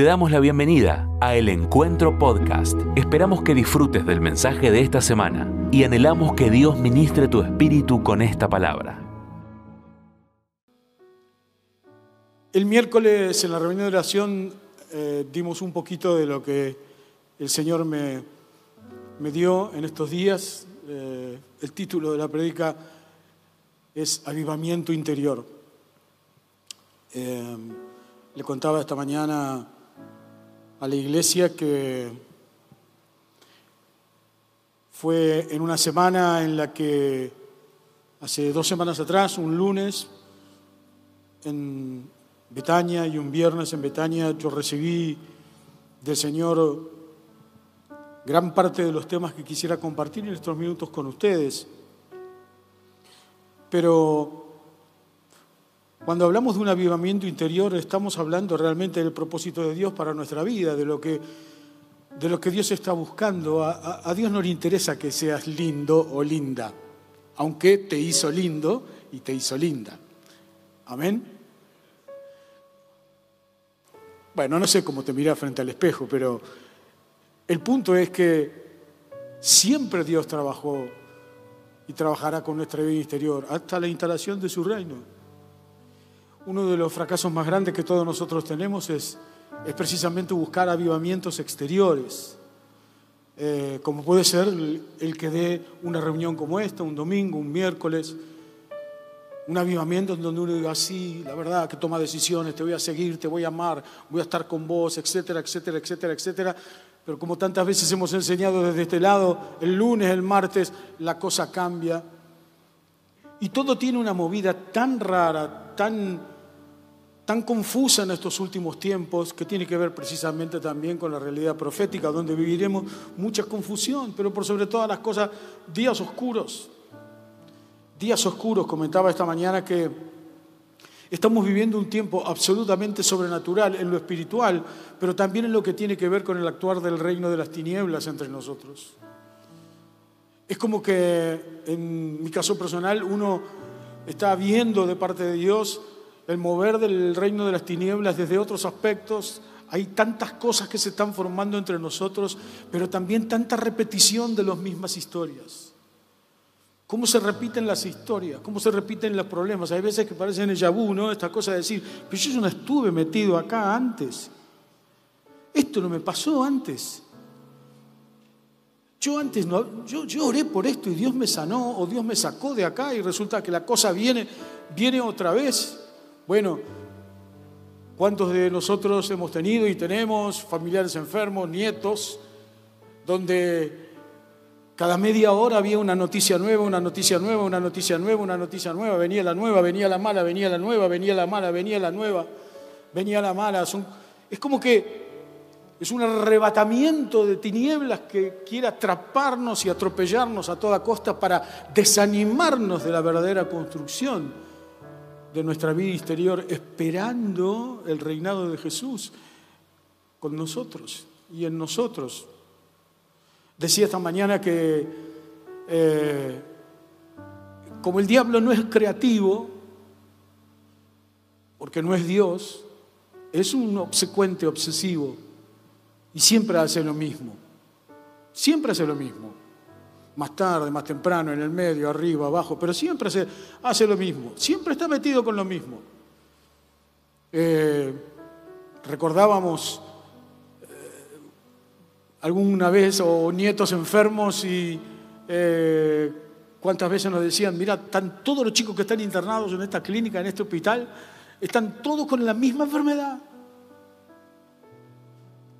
Te damos la bienvenida a El Encuentro Podcast. Esperamos que disfrutes del mensaje de esta semana y anhelamos que Dios ministre tu espíritu con esta palabra. El miércoles en la reunión de oración eh, dimos un poquito de lo que el Señor me, me dio en estos días. Eh, el título de la predica es Avivamiento Interior. Eh, le contaba esta mañana a la iglesia que fue en una semana en la que hace dos semanas atrás, un lunes, en Betania y un viernes en Betania, yo recibí del Señor gran parte de los temas que quisiera compartir en estos minutos con ustedes. Pero cuando hablamos de un avivamiento interior, estamos hablando realmente del propósito de Dios para nuestra vida, de lo que, de lo que Dios está buscando. A, a, Dios no le interesa que seas lindo o linda, aunque te hizo lindo y te hizo linda. Amén. Bueno, no sé cómo te mira frente al espejo, pero el punto es que siempre Dios trabajó y trabajará con nuestra vida interior hasta la instalación de su reino. Uno de los fracasos más grandes que todos nosotros tenemos es, es precisamente buscar avivamientos exteriores, eh, como puede ser el, el que dé una reunión como esta, un domingo, un miércoles, un avivamiento en donde uno diga, sí, la verdad, que toma decisiones, te voy a seguir, te voy a amar, voy a estar con vos, etcétera, etcétera, etcétera, etcétera. Pero como tantas veces hemos enseñado desde este lado, el lunes, el martes, la cosa cambia. Y todo tiene una movida tan rara, tan, tan confusa en estos últimos tiempos, que tiene que ver precisamente también con la realidad profética, donde viviremos mucha confusión, pero por sobre todas las cosas, días oscuros. Días oscuros, comentaba esta mañana que estamos viviendo un tiempo absolutamente sobrenatural en lo espiritual, pero también en lo que tiene que ver con el actuar del reino de las tinieblas entre nosotros. Es como que en mi caso personal uno está viendo de parte de Dios el mover del reino de las tinieblas desde otros aspectos. Hay tantas cosas que se están formando entre nosotros, pero también tanta repetición de las mismas historias. ¿Cómo se repiten las historias? ¿Cómo se repiten los problemas? Hay veces que parecen el vu, ¿no? Esta cosa de decir, pero yo no estuve metido acá antes. Esto no me pasó antes. Yo antes no, yo, yo, oré por esto y Dios me sanó o Dios me sacó de acá y resulta que la cosa viene, viene otra vez. Bueno, ¿cuántos de nosotros hemos tenido y tenemos familiares enfermos, nietos, donde cada media hora había una noticia nueva, una noticia nueva, una noticia nueva, una noticia nueva, venía la nueva, venía la mala, venía la nueva, venía la mala, venía la nueva, venía la mala. es como que es un arrebatamiento de tinieblas que quiere atraparnos y atropellarnos a toda costa para desanimarnos de la verdadera construcción de nuestra vida exterior, esperando el reinado de Jesús con nosotros y en nosotros. Decía esta mañana que eh, como el diablo no es creativo, porque no es Dios, es un obsecuente obsesivo y siempre hace lo mismo. Siempre hace lo mismo. Más tarde, más temprano, en el medio, arriba, abajo, pero siempre hace, hace lo mismo. Siempre está metido con lo mismo. Eh, recordábamos eh, alguna vez o nietos enfermos y eh, cuántas veces nos decían, mira, están todos los chicos que están internados en esta clínica, en este hospital, están todos con la misma enfermedad.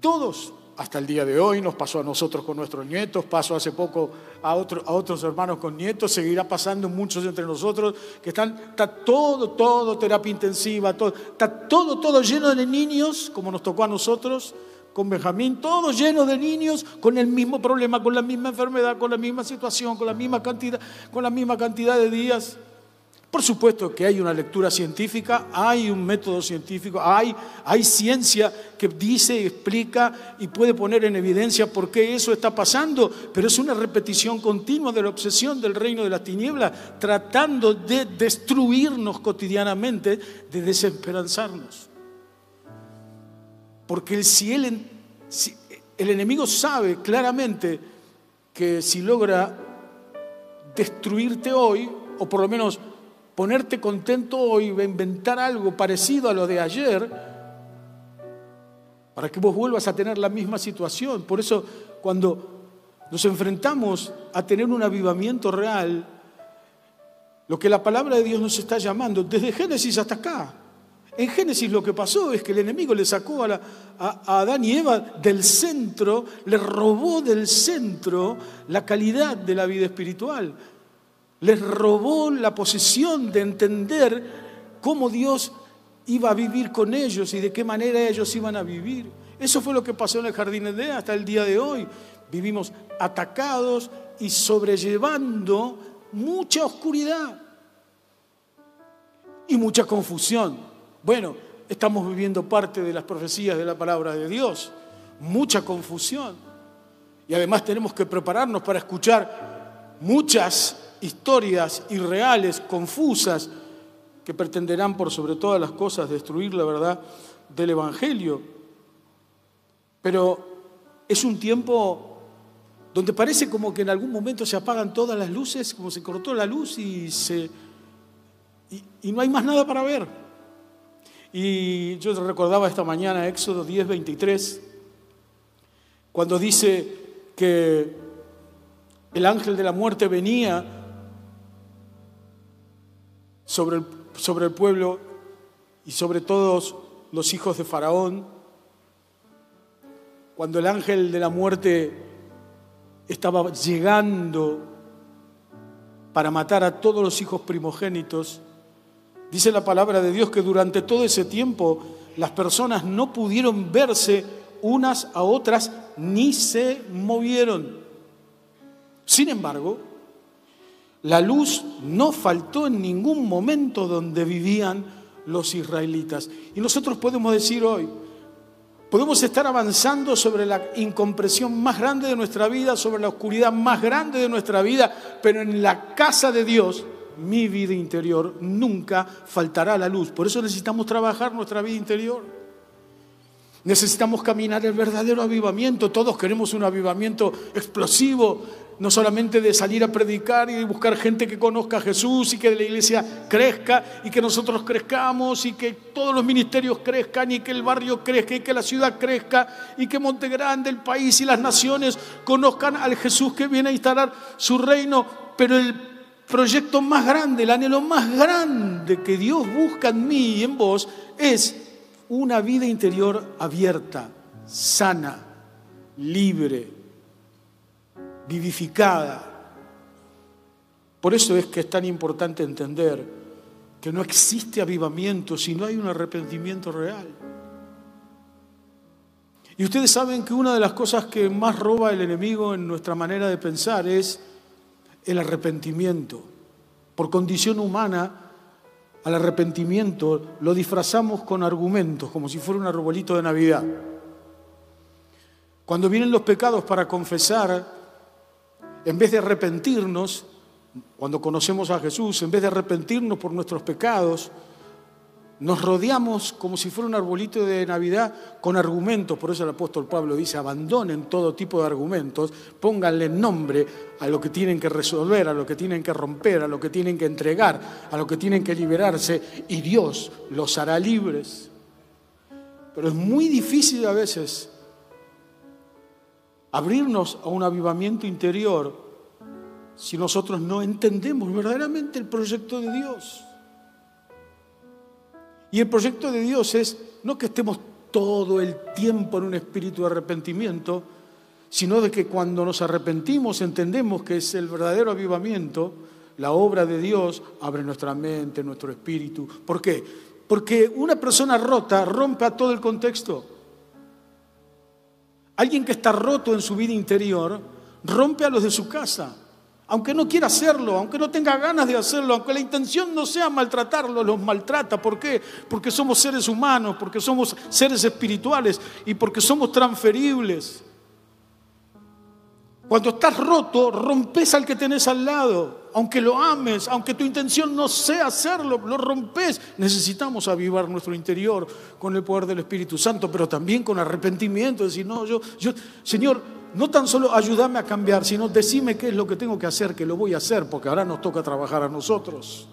Todos, hasta el día de hoy, nos pasó a nosotros con nuestros nietos, pasó hace poco a, otro, a otros hermanos con nietos, seguirá pasando muchos entre nosotros, que están, está todo, todo, terapia intensiva, todo, está todo, todo lleno de niños, como nos tocó a nosotros, con Benjamín, todo lleno de niños con el mismo problema, con la misma enfermedad, con la misma situación, con la misma cantidad, con la misma cantidad de días. Por supuesto que hay una lectura científica, hay un método científico, hay, hay ciencia que dice, explica y puede poner en evidencia por qué eso está pasando, pero es una repetición continua de la obsesión del reino de las tinieblas, tratando de destruirnos cotidianamente, de desesperanzarnos. Porque él, si el enemigo sabe claramente que si logra destruirte hoy, o por lo menos ponerte contento hoy, a inventar algo parecido a lo de ayer, para que vos vuelvas a tener la misma situación. Por eso, cuando nos enfrentamos a tener un avivamiento real, lo que la palabra de Dios nos está llamando, desde Génesis hasta acá. En Génesis lo que pasó es que el enemigo le sacó a, a, Adán y Eva del centro, le robó del centro la calidad de la vida espiritual. Les robó la posición de entender cómo Dios iba a vivir con ellos y de qué manera ellos iban a vivir. Eso fue lo que pasó en el jardín de Edén hasta el día de hoy. Vivimos atacados y sobrellevando mucha oscuridad y mucha confusión. Bueno, estamos viviendo parte de las profecías de la palabra de Dios, mucha confusión. Y además tenemos que prepararnos para escuchar muchas historias irreales, confusas, que pretenderán por sobre todas las cosas destruir la verdad del Evangelio. Pero es un tiempo donde parece como que en algún momento se apagan todas las luces, como se cortó la luz y, se, y, no hay más nada para ver. Y yo recordaba esta mañana Éxodo 10, 23, cuando dice que el ángel de la muerte venía sobre el, pueblo y sobre todos los hijos de Faraón, cuando el ángel de la muerte estaba llegando para matar a todos los hijos primogénitos. Dice la palabra de Dios que durante todo ese tiempo las personas no pudieron verse unas a otras ni se movieron. Sin embargo, la luz no faltó en ningún momento donde vivían los israelitas. Y nosotros podemos decir hoy, Podemos estar avanzando sobre la incompresión más grande de nuestra vida, sobre la oscuridad más grande de nuestra vida, pero en la casa de Dios, mi vida interior, nunca faltará la luz. Por eso necesitamos trabajar nuestra vida interior. Necesitamos caminar el verdadero avivamiento. Todos queremos un avivamiento explosivo, no solamente de salir a predicar y buscar gente que conozca a Jesús y que la iglesia crezca y que nosotros crezcamos y que todos los ministerios crezcan y que el barrio crezca y que la ciudad crezca y que Monte Grande, el país y las naciones conozcan al Jesús que viene a instalar su reino. Pero el proyecto más grande, el anhelo más grande que Dios busca en mí y en vos es una vida interior abierta, sana, libre, vivificada. Por eso es que es tan importante entender que no existe avivamiento si no hay un arrepentimiento real. Y ustedes saben que una de las cosas que más roba el enemigo en nuestra manera de pensar es el arrepentimiento. Por condición humana, al arrepentimiento lo disfrazamos con argumentos, como si fuera un arbolito de Navidad. Cuando vienen los pecados para confesar, en vez de arrepentirnos, cuando conocemos a Jesús, en vez de arrepentirnos por nuestros pecados, nos rodeamos como si fuera un arbolito de Navidad con argumentos. Por eso el apóstol Pablo dice, abandonen todo tipo de argumentos, pónganle nombre a lo que tienen que resolver, a lo que tienen que romper, a lo que tienen que entregar, a lo que tienen que liberarse, y Dios los hará libres. Pero es muy difícil a veces abrirnos a un avivamiento interior si nosotros no entendemos verdaderamente el proyecto de Dios. Y el proyecto de Dios es no que estemos todo el tiempo en un espíritu de arrepentimiento, sino de que cuando nos arrepentimos entendemos que es el verdadero avivamiento, la obra de Dios abre nuestra mente, nuestro espíritu. ¿Por qué? Porque una persona rota rompe a todo el contexto. Alguien que está roto en su vida interior rompe a los de su casa. Aunque no quiera hacerlo, aunque no tenga ganas de hacerlo, aunque la intención no sea maltratarlo, los maltrata. ¿Por qué? Porque somos seres humanos, porque somos seres espirituales y porque somos transferibles. Cuando estás roto, rompes al que tenés al lado. Aunque lo ames, aunque tu intención no sea hacerlo, lo rompes. Necesitamos avivar nuestro interior con el poder del Espíritu Santo, pero también con arrepentimiento. Decir, no, yo, yo, Señor, no tan solo ayúdame a cambiar, sino decime qué es lo que tengo que hacer, que lo voy a hacer, porque ahora nos toca trabajar a nosotros.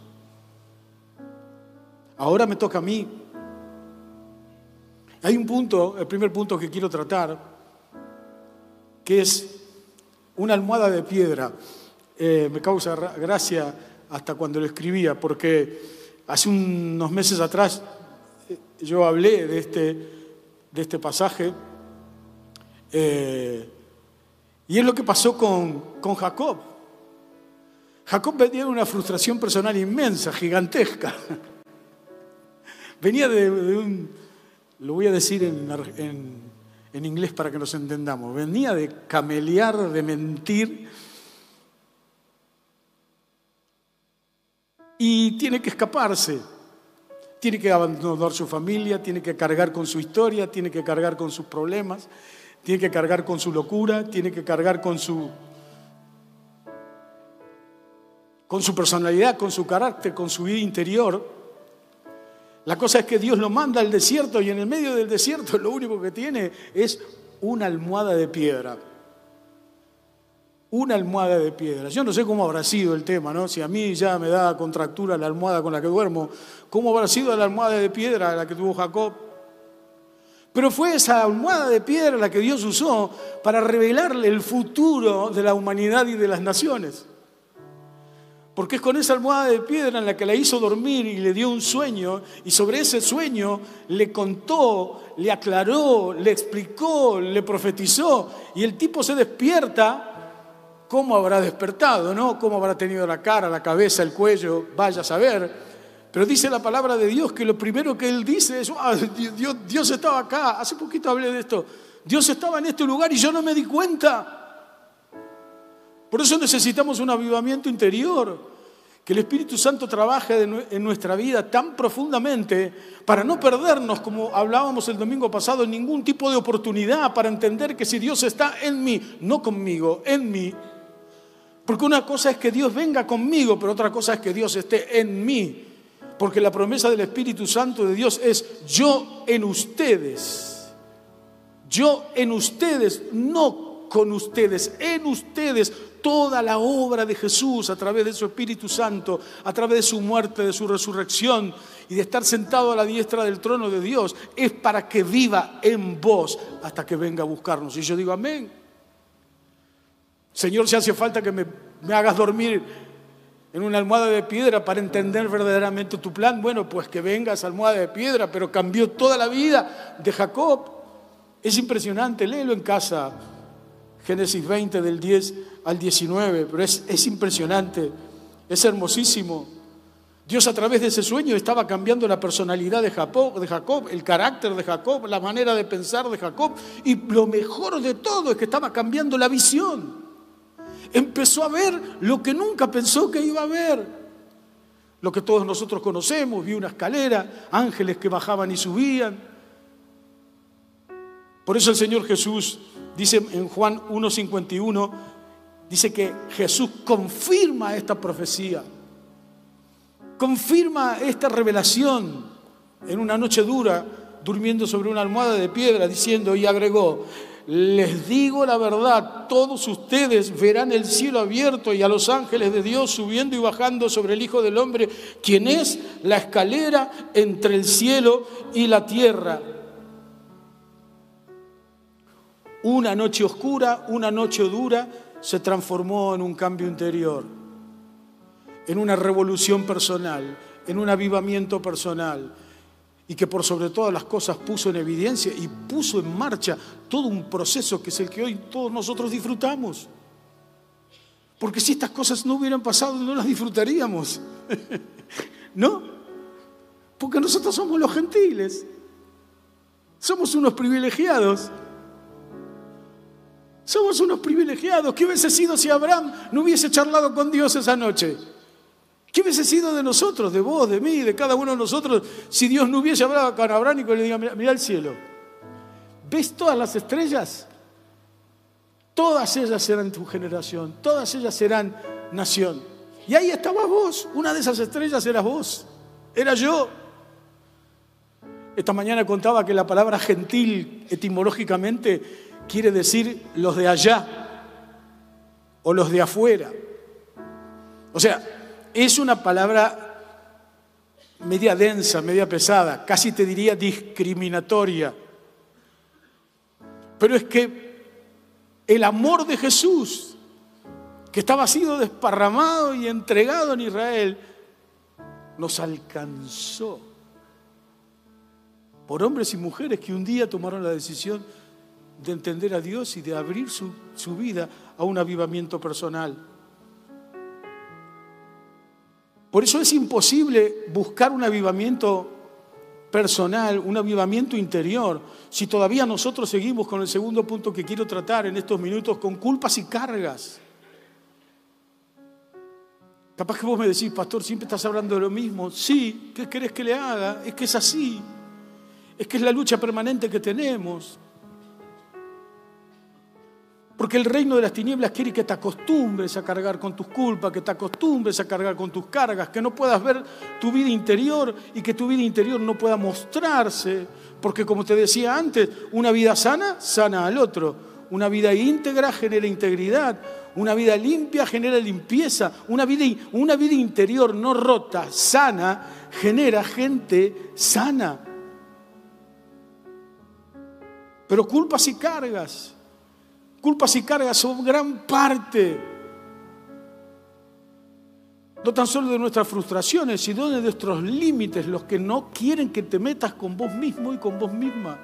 Ahora me toca a mí. Hay un punto, el primer punto que quiero tratar, que es una almohada de piedra. Eh, me causa gracia hasta cuando lo escribía, porque hace unos meses atrás eh, yo hablé de este, de este pasaje, eh, y es lo que pasó con, con Jacob. Jacob venía de una frustración personal inmensa, gigantesca. Venía de, un, lo voy a decir en, en en inglés para que nos entendamos. Venía de camelear, de mentir. Y tiene que escaparse. Tiene que abandonar su familia, tiene que cargar con su historia, tiene que cargar con sus problemas, tiene que cargar con su locura, tiene que cargar con su con su personalidad, con su carácter, con su vida interior. La cosa es que Dios lo manda al desierto y en el medio del desierto lo único que tiene es una almohada de piedra. Una almohada de piedra. Yo no sé cómo habrá sido el tema, ¿no? Si a mí ya me da contractura la almohada con la que duermo, ¿cómo habrá sido la almohada de piedra la que tuvo Jacob? Pero fue esa almohada de piedra la que Dios usó para revelarle el futuro de la humanidad y de las naciones. Porque es con esa almohada de piedra en la que la hizo dormir y le dio un sueño, y sobre ese sueño le contó, le aclaró, le explicó, le profetizó, y el tipo se despierta, ¿cómo habrá despertado, no? ¿Cómo habrá tenido la cara, la cabeza, el cuello? Vaya a saber. Pero dice la palabra de Dios que lo primero que él dice es, Dios, Dios estaba acá, hace poquito hablé de esto, Dios estaba en este lugar y yo no me di cuenta. Por eso necesitamos un avivamiento interior, que el Espíritu Santo trabaje en nuestra vida tan profundamente para no perdernos, como hablábamos el domingo pasado, en ningún tipo de oportunidad para entender que si Dios está en mí, no conmigo, en mí, porque una cosa es que Dios venga conmigo, pero otra cosa es que Dios esté en mí, porque la promesa del Espíritu Santo de Dios es yo en ustedes, yo en ustedes, no con ustedes, en ustedes toda la obra de Jesús a través de su Espíritu Santo, a través de su muerte, de su resurrección y de estar sentado a la diestra del trono de Dios, es para que viva en vos hasta que venga a buscarnos. Y yo digo, amén. Señor, si hace falta que me, hagas dormir en una almohada de piedra para entender verdaderamente tu plan, bueno, pues que venga esa almohada de piedra, pero cambió toda la vida de Jacob. Es impresionante, léelo en casa. Génesis 20 del 10 al 19, pero es, es impresionante, es hermosísimo. Dios a través de ese sueño estaba cambiando la personalidad de Jacob, de Jacob, el carácter de Jacob, la manera de pensar de Jacob. Y lo mejor de todo es que estaba cambiando la visión. Empezó a ver lo que nunca pensó que iba a ver. Lo que todos nosotros conocemos, vi una escalera, ángeles que bajaban y subían. Por eso el Señor Jesús dice en Juan 1.51, dice que Jesús confirma esta profecía, confirma esta revelación en una noche dura, durmiendo sobre una almohada de piedra, diciendo y agregó, les digo la verdad, todos ustedes verán el cielo abierto y a los ángeles de Dios subiendo y bajando sobre el Hijo del Hombre, quien es la escalera entre el cielo y la tierra. Una noche oscura, una noche dura, se transformó en un cambio interior, en una revolución personal, en un avivamiento personal, y que por sobre todas las cosas puso en evidencia y puso en marcha todo un proceso que es el que hoy todos nosotros disfrutamos. Porque si estas cosas no hubieran pasado, no las disfrutaríamos. ¿No? Porque nosotros somos los gentiles. Somos unos privilegiados. Somos unos privilegiados. ¿Qué hubiese sido si Abraham no hubiese charlado con Dios esa noche? ¿Qué hubiese sido de nosotros, de vos, de mí, de cada uno de nosotros, si Dios no hubiese hablado con Abraham y que le diga, mira, el cielo? ¿Ves todas las estrellas? Todas ellas serán tu generación, todas ellas serán nación. Y ahí estabas vos, una de esas estrellas eras vos, era yo. Esta mañana contaba que la palabra gentil etimológicamente quiere decir los de allá o los de afuera. O sea, es una palabra media densa, media pesada, casi te diría discriminatoria. Pero es que el amor de Jesús, que estaba sido desparramado y entregado en Israel, nos alcanzó por hombres y mujeres que un día tomaron la decisión de entender a Dios y de abrir su, su vida a un avivamiento personal. Por eso es imposible buscar un avivamiento personal, un avivamiento interior, si todavía nosotros seguimos con el segundo punto que quiero tratar en estos minutos, con culpas y cargas. Capaz que vos me decís, pastor, siempre estás hablando de lo mismo. Sí, ¿qué querés que le haga? Es que es así. Es que es la lucha permanente que tenemos. Porque el reino de las tinieblas quiere que te acostumbres a cargar con tus culpas, que te acostumbres a cargar con tus cargas, que no puedas ver tu vida interior y que tu vida interior no pueda mostrarse. Porque como te decía antes, una vida sana sana al otro. Una vida íntegra genera integridad. Una vida limpia genera limpieza. Una vida, una vida interior no rota, sana, genera gente sana. Pero culpas y cargas Culpas y cargas son gran parte, no tan solo de nuestras frustraciones, sino de nuestros límites, los que no quieren que te metas con vos mismo y con vos misma.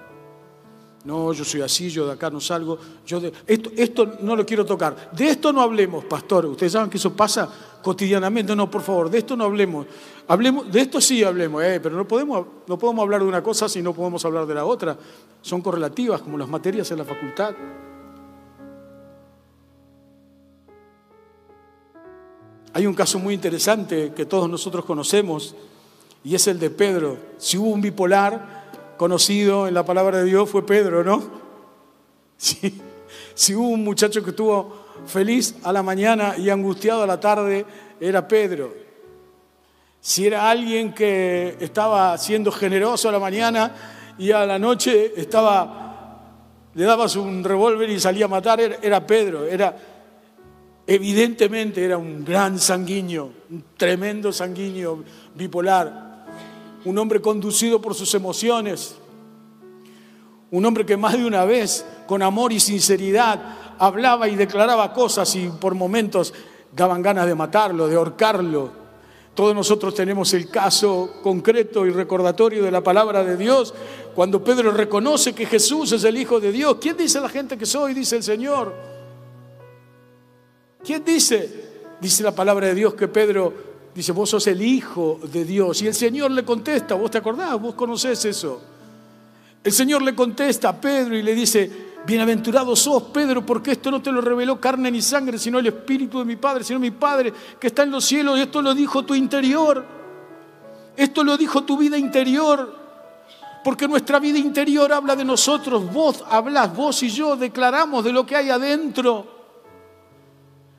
No, yo soy así, yo de acá no salgo. Yo esto, esto no lo quiero tocar. De esto no hablemos, pastor. Ustedes saben que eso pasa cotidianamente. No, por favor, de esto no hablemos. hablemos de esto sí hablemos, eh, pero no podemos, no podemos hablar de una cosa si no podemos hablar de la otra. Son correlativas, como las materias en la facultad. Hay un caso muy interesante que todos nosotros conocemos y es el de Pedro. Si hubo un bipolar conocido en la palabra de Dios fue Pedro, ¿no? Si hubo un muchacho que estuvo feliz a la mañana y angustiado a la tarde, era Pedro. Si era alguien que estaba siendo generoso a la mañana y a la noche estaba, le dabas un revólver y salía a matar, era Pedro. Era, Evidentemente era un gran sanguíneo, un tremendo sanguíneo bipolar, un hombre conducido por sus emociones, un hombre que más de una vez, con amor y sinceridad, hablaba y declaraba cosas y por momentos daban ganas de matarlo, de ahorcarlo. Todos nosotros tenemos el caso concreto y recordatorio de la palabra de Dios, cuando Pedro reconoce que Jesús es el Hijo de Dios. ¿Quién dice la gente que soy? Dice el Señor. ¿Quién dice? Dice la palabra de Dios que Pedro dice, vos sos el Hijo de Dios. Y el Señor le contesta, vos te acordás, vos conocés eso. El Señor le contesta a Pedro y le dice, bienaventurado sos Pedro, porque esto no te lo reveló carne ni sangre, sino el Espíritu de mi Padre, sino mi Padre que está en los cielos. Y esto lo dijo tu interior. Esto lo dijo tu vida interior. Porque nuestra vida interior habla de nosotros. Vos hablás, vos y yo declaramos de lo que hay adentro.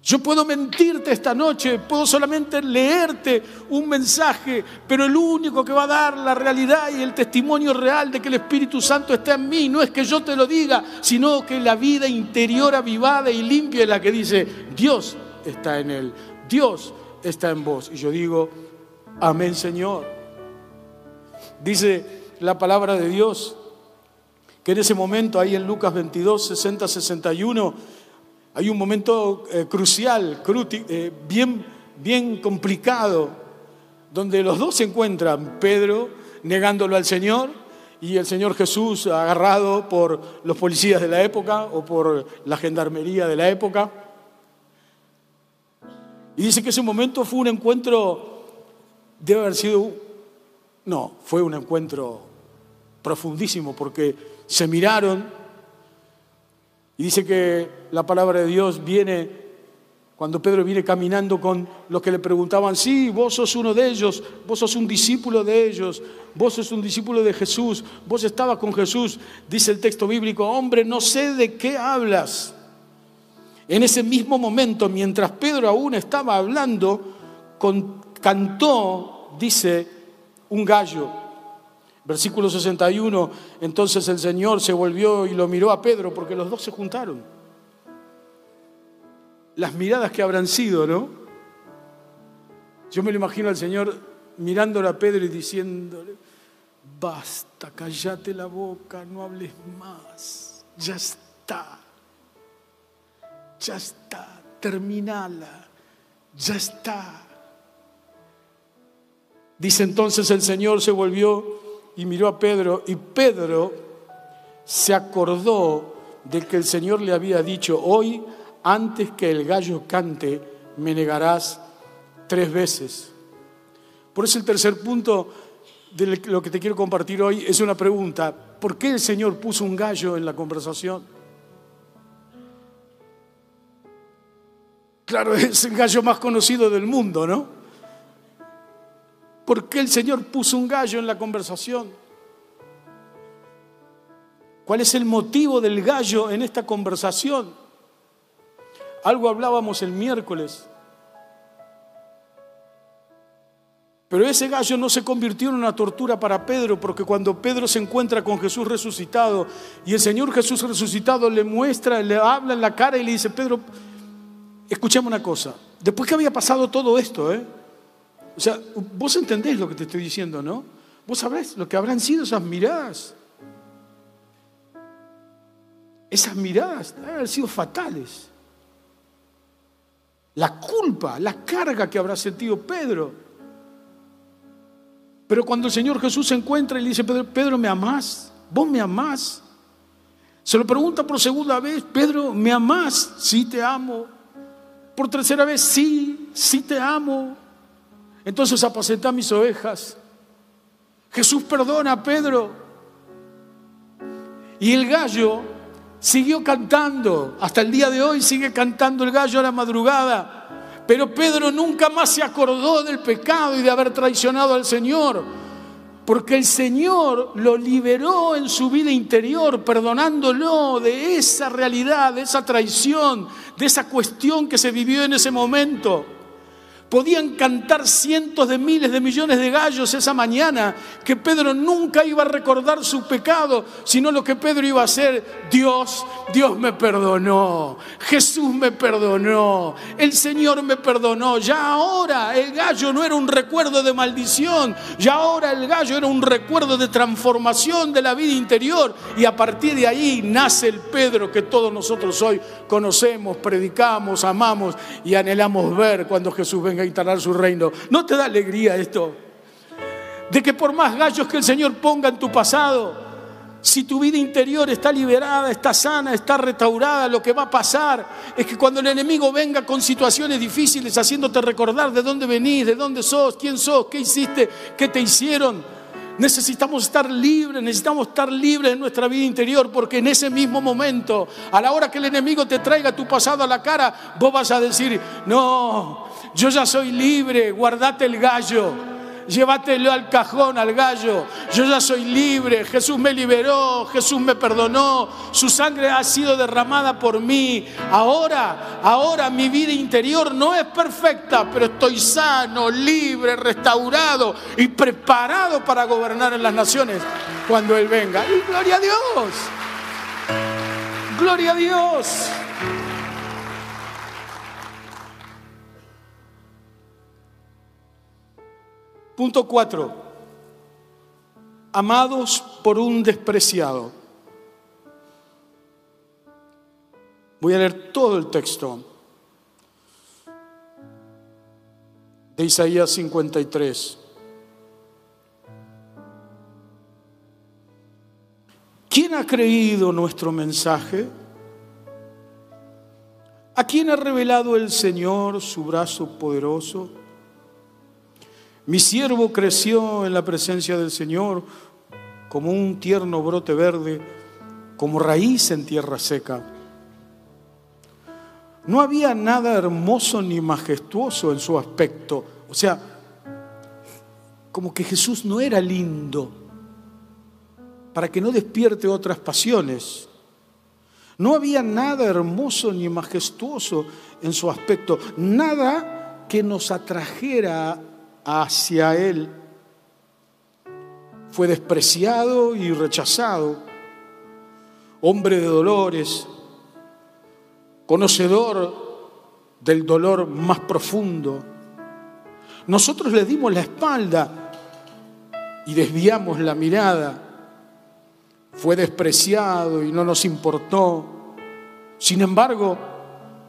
Yo puedo mentirte esta noche, puedo solamente leerte un mensaje, pero el único que va a dar la realidad y el testimonio real de que el Espíritu Santo está en mí no es que yo te lo diga, sino que la vida interior avivada y limpia es la que dice, Dios está en él, Dios está en vos. Y yo digo, amén Señor. Dice la palabra de Dios que en ese momento, ahí en Lucas 22, 60, 61, hay un momento eh, crucial, eh, bien, bien complicado, donde los dos se encuentran, Pedro negándolo al Señor y el Señor Jesús agarrado por los policías de la época o por la gendarmería de la época. Y dice que ese momento fue un encuentro, debe haber sido, no, fue un encuentro profundísimo porque se miraron, y dice que la palabra de Dios viene cuando Pedro viene caminando con los que le preguntaban, sí, vos sos uno de ellos, vos sos un discípulo de ellos, vos sos un discípulo de Jesús, vos estabas con Jesús, dice el texto bíblico, hombre, no sé de qué hablas. En ese mismo momento, mientras Pedro aún estaba hablando, cantó, dice, un gallo. Versículo 61, entonces el Señor se volvió y lo miró a Pedro porque los dos se juntaron. Las miradas que habrán sido, ¿no? Yo me lo imagino al Señor mirándole a Pedro y diciéndole, basta, callate la boca, no hables más, ya está, ya está, terminala, ya está. Dice entonces el Señor se volvió y miró a Pedro y Pedro se acordó de que el Señor le había dicho, hoy antes que el gallo cante, me negarás tres veces. Por eso el tercer punto de lo que te quiero compartir hoy es una pregunta. ¿Por qué el Señor puso un gallo en la conversación? Claro, es el gallo más conocido del mundo, ¿no? ¿Por qué el Señor puso un gallo en la conversación? ¿Cuál es el motivo del gallo en esta conversación? Algo hablábamos el miércoles. Pero ese gallo no se convirtió en una tortura para Pedro, porque cuando Pedro se encuentra con Jesús resucitado y el Señor Jesús resucitado le muestra, le habla en la cara y le dice, Pedro, escuchame una cosa, después que había pasado todo esto, ¿eh? O sea, vos entendés lo que te estoy diciendo, ¿no? Vos sabrás lo que habrán sido esas miradas. Esas miradas han sido fatales. La culpa, la carga que habrá sentido Pedro. Pero cuando el Señor Jesús se encuentra y le dice, Pedro, Pedro, ¿me amás? ¿Vos me amás? Se lo pregunta por segunda vez, Pedro, ¿me amás? Sí, te amo. Por tercera vez, sí, sí te amo. Entonces apacenta mis ovejas. Jesús perdona a Pedro. Y el gallo siguió cantando. Hasta el día de hoy sigue cantando el gallo a la madrugada. Pero Pedro nunca más se acordó del pecado y de haber traicionado al Señor, porque el Señor lo liberó en su vida interior, perdonándolo de esa realidad, de esa traición, de esa cuestión que se vivió en ese momento. Podían cantar cientos de miles de millones de gallos esa mañana, que Pedro nunca iba a recordar su pecado, sino lo que Pedro iba a hacer, Dios, Dios me perdonó, Jesús me perdonó, el Señor me perdonó. Ya ahora el gallo no era un recuerdo de maldición, ya ahora el gallo era un recuerdo de transformación de la vida interior. Y a partir de ahí nace el Pedro que todos nosotros hoy conocemos, predicamos, amamos y anhelamos ver cuando Jesús venga instalar su reino. ¿No te da alegría esto? De que por más gallos que el Señor ponga en tu pasado, si tu vida interior está liberada, está sana, está restaurada, lo que va a pasar es que cuando el enemigo venga con situaciones difíciles, haciéndote recordar de dónde venís, de dónde sos, quién sos, qué hiciste, qué te hicieron, Necesitamos estar libres, necesitamos estar libres en nuestra vida interior, porque en ese mismo momento, a la hora que el enemigo te traiga tu pasado a la cara, vos vas a decir, no, yo ya soy libre, guardate el gallo llévatelo al cajón, al gallo. Yo ya soy libre, Jesús me liberó, Jesús me perdonó, su sangre ha sido derramada por mí. Ahora, ahora mi vida interior no es perfecta, pero estoy sano, libre, restaurado y preparado para gobernar en las naciones cuando Él venga. Y gloria a Dios. Gloria a Dios. Punto 4. Amados por un despreciado. Voy a leer todo el texto de Isaías 53. ¿Quién ha creído nuestro mensaje? ¿A quién ha revelado el Señor su brazo poderoso? Mi siervo creció en la presencia del Señor como un tierno brote verde, como raíz en tierra seca. No había nada hermoso ni majestuoso en su aspecto. O sea, como que Jesús no era lindo para que no despierte otras pasiones. No había nada hermoso ni majestuoso en su aspecto, nada que nos atrajera hacia Él. Fue despreciado y rechazado, hombre de dolores, conocedor del dolor más profundo. Nosotros le dimos la espalda y desviamos la mirada. Fue despreciado y no nos importó. Sin embargo,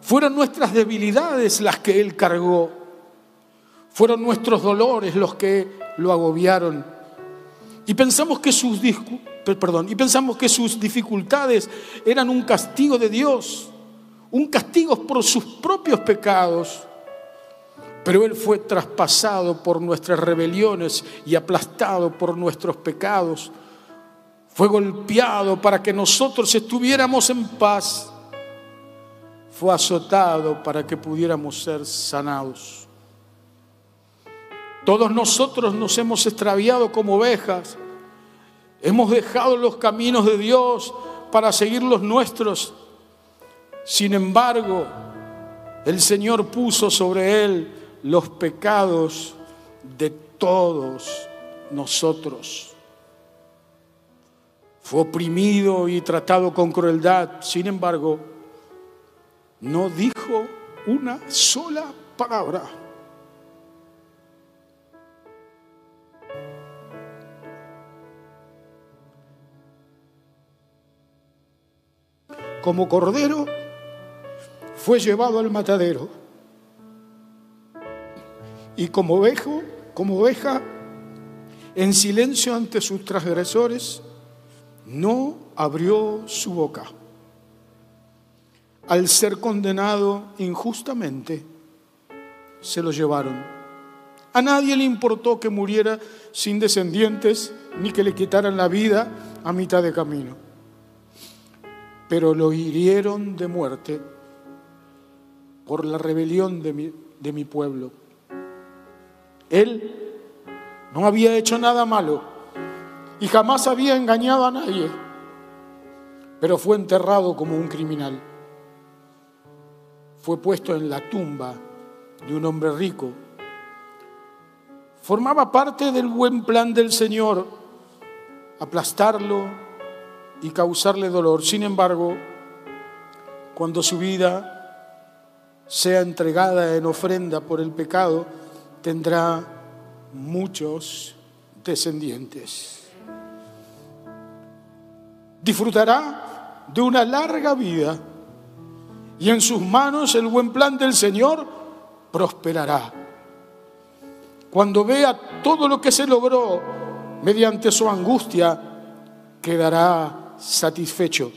fueron nuestras debilidades las que Él cargó. Fueron nuestros dolores los que lo agobiaron. Y pensamos que sus, perdón, y pensamos que sus dificultades eran un castigo de Dios, un castigo por sus propios pecados. Pero Él fue traspasado por nuestras rebeliones y aplastado por nuestros pecados. Fue golpeado para que nosotros estuviéramos en paz. Fue azotado para que pudiéramos ser sanados. Todos nosotros nos hemos extraviado como ovejas. Hemos dejado los caminos de Dios para seguir los nuestros. Sin embargo, el Señor puso sobre él los pecados de todos nosotros. Fue oprimido y tratado con crueldad, sin embargo, no dijo una sola palabra. Como cordero fue llevado al matadero y como ovejo, como oveja, en silencio ante sus transgresores, no abrió su boca. Al ser condenado injustamente, se lo llevaron. A nadie le importó que muriera sin descendientes ni que le quitaran la vida a mitad de camino. Pero lo hirieron de muerte por la rebelión de mi, de mi pueblo él no había hecho nada malo y jamás había engañado a nadie, pero fue enterrado como un criminal. Fue puesto en la tumba de un hombre rico. Formaba parte del buen plan del Señor, aplastarlo y causarle dolor. Sin embargo, cuando su vida sea entregada en ofrenda por el pecado, tendrá muchos descendientes. Disfrutará de una larga vida y en sus manos el buen plan del Señor prosperará. Cuando vea todo lo que se logró mediante su angustia, quedará satisfecho.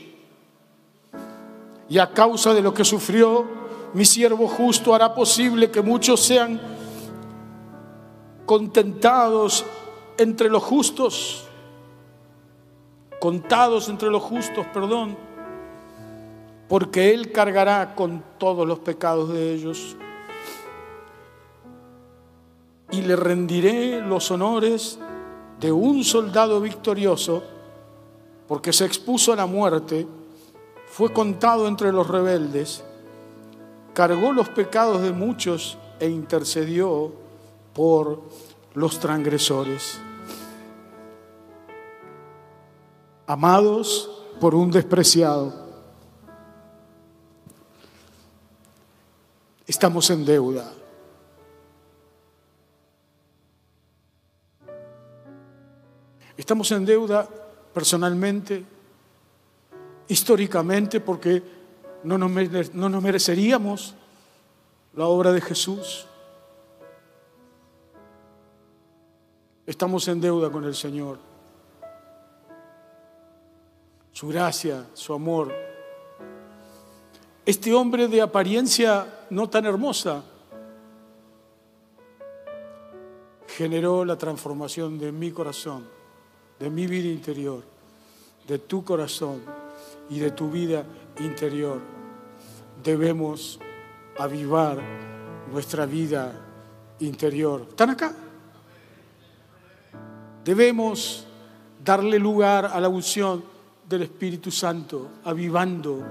Y a causa de lo que sufrió, mi siervo justo hará posible que muchos sean contentados entre los justos, contados entre los justos, perdón, porque Él cargará con todos los pecados de ellos. Y le rendiré los honores de un soldado victorioso, porque se expuso a la muerte, fue contado entre los rebeldes, cargó los pecados de muchos e intercedió por los transgresores. Amados por un despreciado. Estamos en deuda. Estamos en deuda personalmente, históricamente, porque no nos, no nos mereceríamos la obra de Jesús. Estamos en deuda con el Señor. Su gracia, su amor. Este hombre de apariencia no tan hermosa generó la transformación de mi corazón, de mi vida interior, de tu corazón y de tu vida interior. Debemos avivar nuestra vida interior. ¿Están acá? Debemos darle lugar a la unción del Espíritu Santo, avivando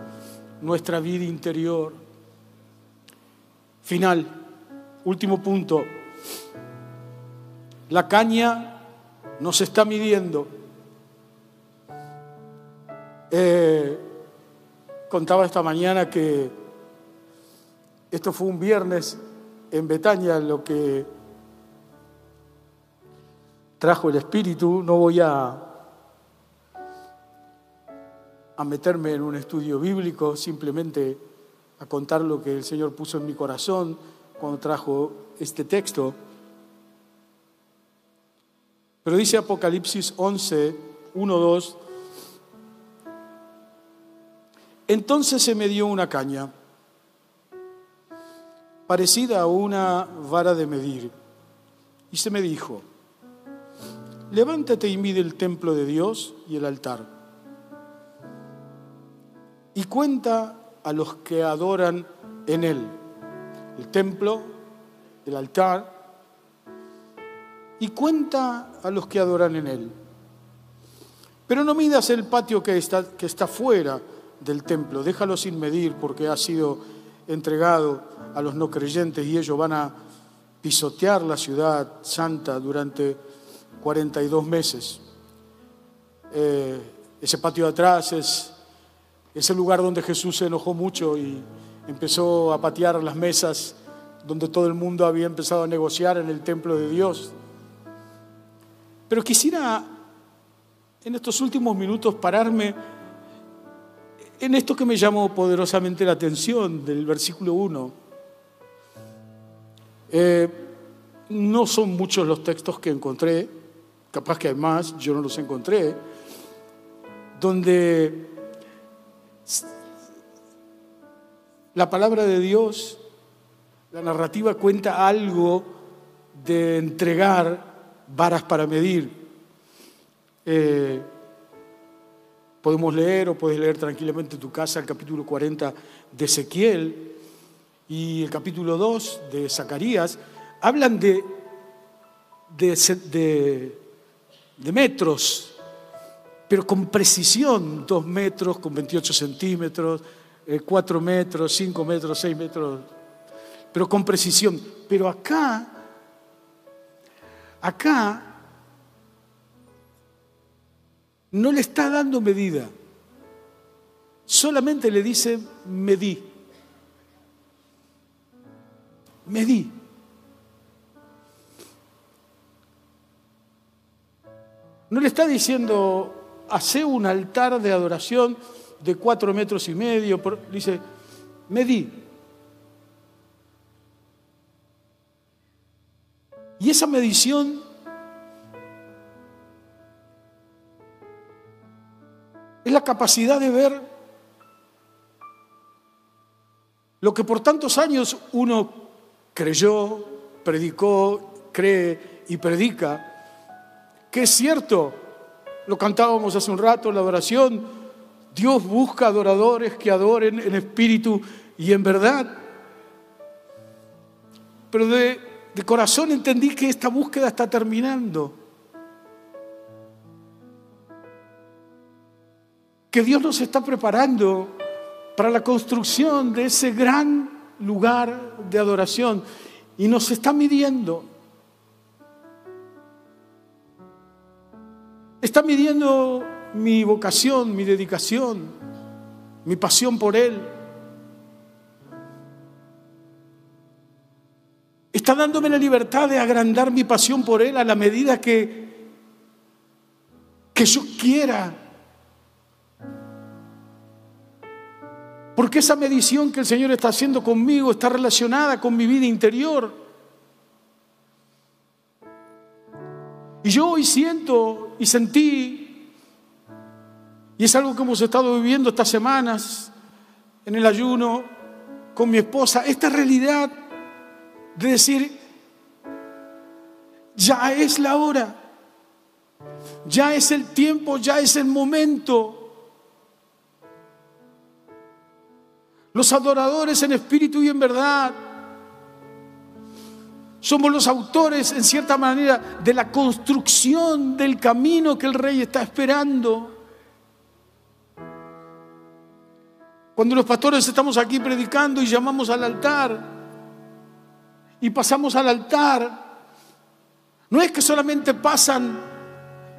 nuestra vida interior. Final, último punto. La caña nos está midiendo. Eh, contaba esta mañana que esto fue un viernes en Betania lo que trajo el Espíritu. No voy a, a meterme en un estudio bíblico, simplemente a contar lo que el Señor puso en mi corazón cuando trajo este texto. Pero dice Apocalipsis 11, 1, 2, entonces se me dio una caña parecida a una vara de medir. Y se me dijo, levántate y mide el templo de Dios y el altar. Y cuenta a los que adoran en él. El templo, el altar. Y cuenta a los que adoran en él. Pero no midas el patio que está, que está fuera del templo. Déjalo sin medir porque ha sido entregado a los no creyentes y ellos van a pisotear la ciudad santa durante 42 meses. Eh, ese patio de atrás es ese lugar donde Jesús se enojó mucho y empezó a patear las mesas donde todo el mundo había empezado a negociar en el templo de Dios. Pero quisiera en estos últimos minutos pararme en esto que me llamó poderosamente la atención del versículo 1 eh, no son muchos los textos que encontré, capaz que hay más, yo no los encontré, donde la palabra de Dios, la narrativa cuenta algo de entregar varas para medir. Eh, podemos leer o puedes leer tranquilamente en tu casa el capítulo 40 de Ezequiel, y el capítulo 2 de Zacarías hablan de, de, metros, pero con precisión, 2 metros con 28 centímetros, 4 eh, metros, 5 metros, 6 metros, pero con precisión. Pero acá, acá, no le está dando medida, solamente le dice medí. Medí. No le está diciendo, hace un altar de adoración de cuatro metros y medio. dice, medí. Y esa medición es la capacidad de ver lo que por tantos años uno creyó, predicó, cree y predica, que es cierto, lo cantábamos hace un rato, la adoración, Dios busca adoradores que adoren en espíritu y en verdad. Pero de, de corazón entendí que esta búsqueda está terminando. Que Dios nos está preparando para la construcción de ese gran lugar de adoración y nos está midiendo. Está midiendo mi vocación, mi dedicación, mi pasión por Él. Está dándome la libertad de agrandar mi pasión por Él a la medida que, que yo quiera Porque esa medición que el Señor está haciendo conmigo está relacionada con mi vida interior. Y yo hoy siento y sentí, y es algo que hemos estado viviendo estas semanas en el ayuno con mi esposa, esta realidad de decir, ya es la hora, ya es el tiempo, ya es el momento los adoradores en espíritu y en verdad. Somos los autores, en cierta manera, de la construcción del camino que el rey está esperando. Cuando los pastores estamos aquí predicando y llamamos al altar y pasamos al altar, no es que solamente pasan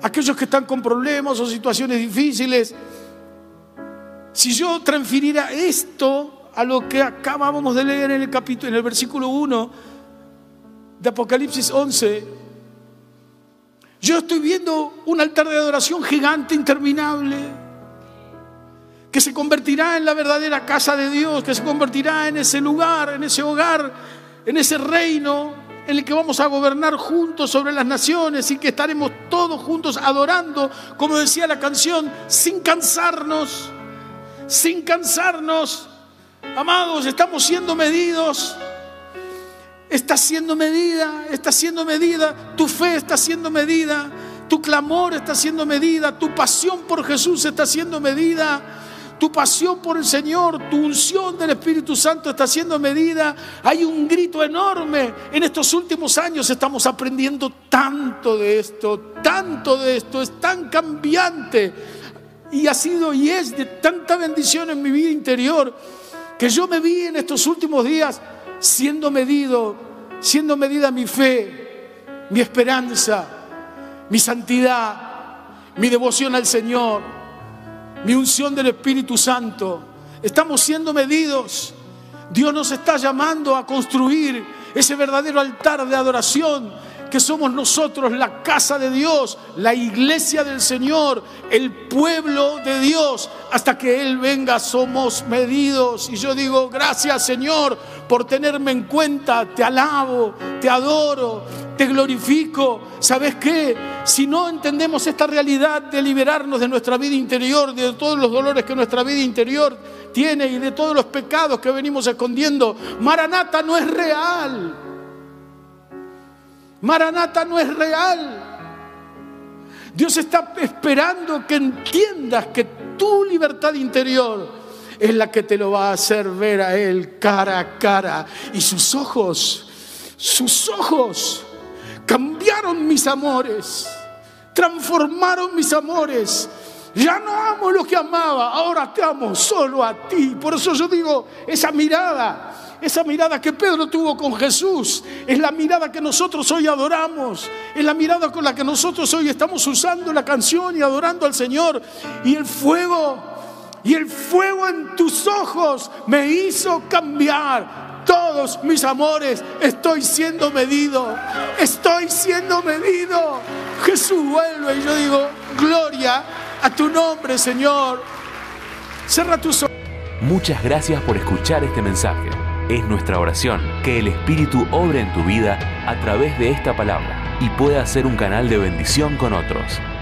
aquellos que están con problemas o situaciones difíciles. Si yo transfiriera esto a lo que acabamos de leer en el capítulo en el versículo 1 de Apocalipsis 11, yo estoy viendo un altar de adoración gigante, interminable, que se convertirá en la verdadera casa de Dios, que se convertirá en ese lugar, en ese hogar, en ese reino en el que vamos a gobernar juntos sobre las naciones y que estaremos todos juntos adorando, como decía la canción, sin cansarnos, sin cansarnos. Amados, estamos siendo medidos. Está siendo medida, está siendo medida, tu fe está siendo medida, tu clamor está siendo medida, tu pasión por Jesús está siendo medida tu pasión por el Señor, tu unción del Espíritu Santo está siendo medida. Hay un grito enorme. En estos últimos años estamos aprendiendo tanto de esto, tanto de esto, es tan cambiante. Y ha sido y es de tanta bendición en mi vida interior que yo me vi en estos últimos días siendo medido, siendo medida mi fe, mi esperanza, mi santidad, mi devoción al Señor mi unción del Espíritu Santo. Estamos siendo medidos. Dios nos está llamando a construir ese verdadero altar de adoración que somos nosotros la casa de Dios, la iglesia del Señor, el pueblo de Dios. Hasta que Él venga somos medidos. Y yo digo, gracias Señor por tenerme en cuenta. Te alabo, te adoro, te glorifico. ¿Sabes qué? Si no entendemos esta realidad de liberarnos de nuestra vida interior, de todos los dolores que nuestra vida interior tiene y de todos los pecados que venimos escondiendo, Maranata no es real. Maranata no es real. Dios está esperando que entiendas que tu libertad interior es la que te lo va a hacer ver a Él cara a cara. Y sus ojos, sus ojos cambiaron mis amores, transformaron mis amores. Ya no amo lo que amaba, ahora te amo solo a ti. Por eso yo digo, esa mirada esa mirada que Pedro tuvo con Jesús es la mirada que nosotros hoy adoramos, es la mirada con la que nosotros hoy estamos usando la canción y adorando al Señor. Y el fuego, y el fuego en tus ojos me hizo cambiar todos mis amores. Estoy siendo medido, estoy siendo medido. Jesús vuelve y yo digo, gloria a tu nombre, Señor. Cierra tus ojos. Muchas gracias por escuchar este mensaje. Es nuestra oración que el Espíritu obre en tu vida a través de esta palabra y pueda ser un canal de bendición con otros.